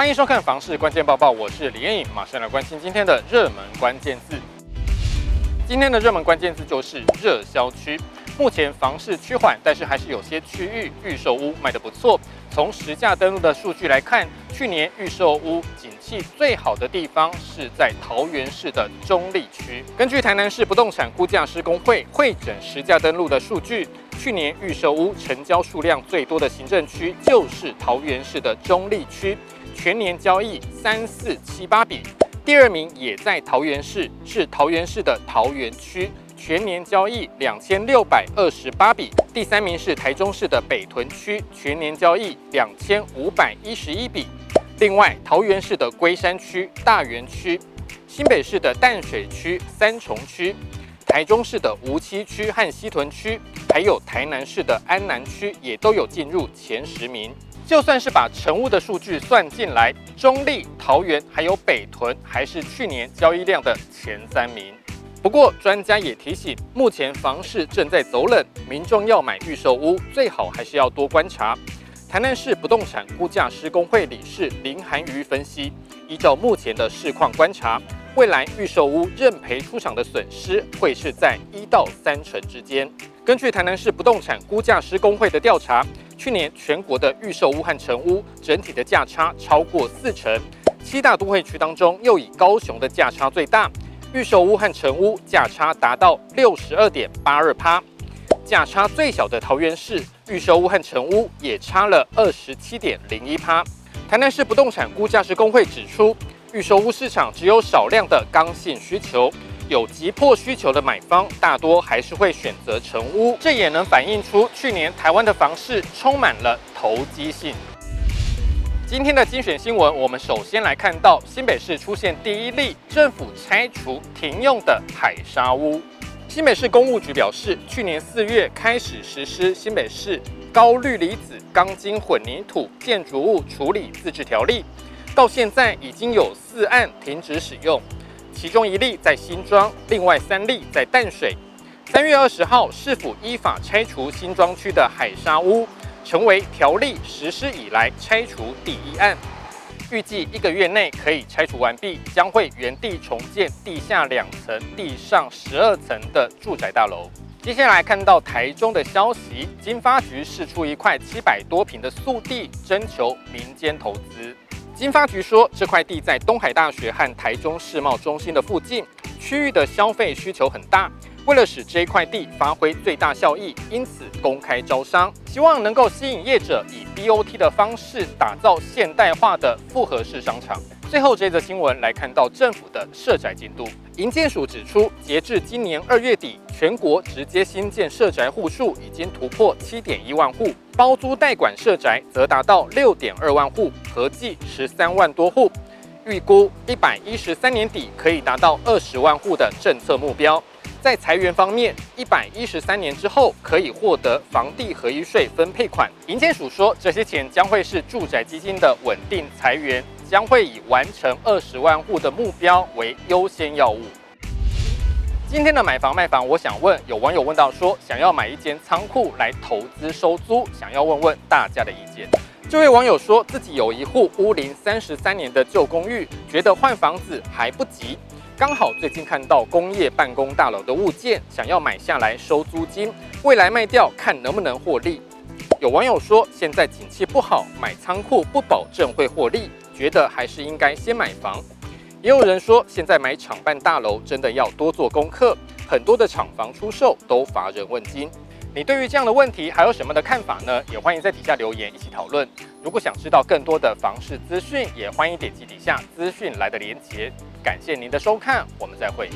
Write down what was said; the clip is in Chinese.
欢迎收看《房市关键报报》，我是李艳颖，马上来关心今天的热门关键字。今天的热门关键字就是热销区。目前房市趋缓，但是还是有些区域预售屋卖得不错。从实价登录的数据来看，去年预售屋景气最好的地方是在桃园市的中坜区。根据台南市不动产估价师公会会诊实价登录的数据，去年预售屋成交数量最多的行政区就是桃园市的中坜区，全年交易三四七八笔。第二名也在桃园市，是桃园市的桃园区。全年交易两千六百二十八笔，第三名是台中市的北屯区，全年交易两千五百一十一笔。另外，桃园市的龟山区、大园区，新北市的淡水区、三重区，台中市的梧栖区和西屯区，还有台南市的安南区，也都有进入前十名。就算是把成屋的数据算进来，中坜、桃园还有北屯，还是去年交易量的前三名。不过，专家也提醒，目前房市正在走冷，民众要买预售屋，最好还是要多观察。台南市不动产估价师公会理事林涵瑜分析，依照目前的市况观察，未来预售屋认赔出场的损失会是在一到三成之间。根据台南市不动产估价师公会的调查，去年全国的预售屋和成屋整体的价差超过四成，七大都会区当中又以高雄的价差最大。预售屋和成屋价差达到六十二点八二趴，价差最小的桃园市预售屋和成屋也差了二十七点零一趴。台南市不动产估价师公会指出，预售屋市场只有少量的刚性需求，有急迫需求的买方大多还是会选择成屋，这也能反映出去年台湾的房市充满了投机性。今天的精选新闻，我们首先来看到新北市出现第一例政府拆除停用的海砂屋。新北市公务局表示，去年四月开始实施新北市高氯离子钢筋混凝土建筑物处理自治条例，到现在已经有四案停止使用，其中一例在新庄，另外三例在淡水。三月二十号，市府依法拆除新庄区的海砂屋。成为条例实施以来拆除第一案，预计一个月内可以拆除完毕，将会原地重建地下两层、地上十二层的住宅大楼。接下来看到台中的消息，经发局释出一块七百多坪的速地，征求民间投资。经发局说，这块地在东海大学和台中世贸中心的附近，区域的消费需求很大。为了使这一块地发挥最大效益，因此公开招商，希望能够吸引业者以 BOT 的方式打造现代化的复合式商场。最后这则新闻来看到政府的社宅进度，营建署指出，截至今年二月底，全国直接新建社宅户数已经突破七点一万户，包租代管社宅则达到六点二万户，合计十三万多户，预估一百一十三年底可以达到二十万户的政策目标。在裁员方面，一百一十三年之后可以获得房地合一税分配款。银监署说，这些钱将会是住宅基金的稳定财源，将会以完成二十万户的目标为优先要务。今天的买房卖房，我想问，有网友问到说，想要买一间仓库来投资收租，想要问问大家的意见。这位网友说自己有一户屋龄三十三年的旧公寓，觉得换房子还不急。刚好最近看到工业办公大楼的物件，想要买下来收租金，未来卖掉看能不能获利。有网友说，现在景气不好，买仓库不保证会获利，觉得还是应该先买房。也有人说，现在买厂办大楼真的要多做功课，很多的厂房出售都乏人问津。你对于这样的问题还有什么的看法呢？也欢迎在底下留言一起讨论。如果想知道更多的房市资讯，也欢迎点击底下资讯来的连结。感谢您的收看，我们再会。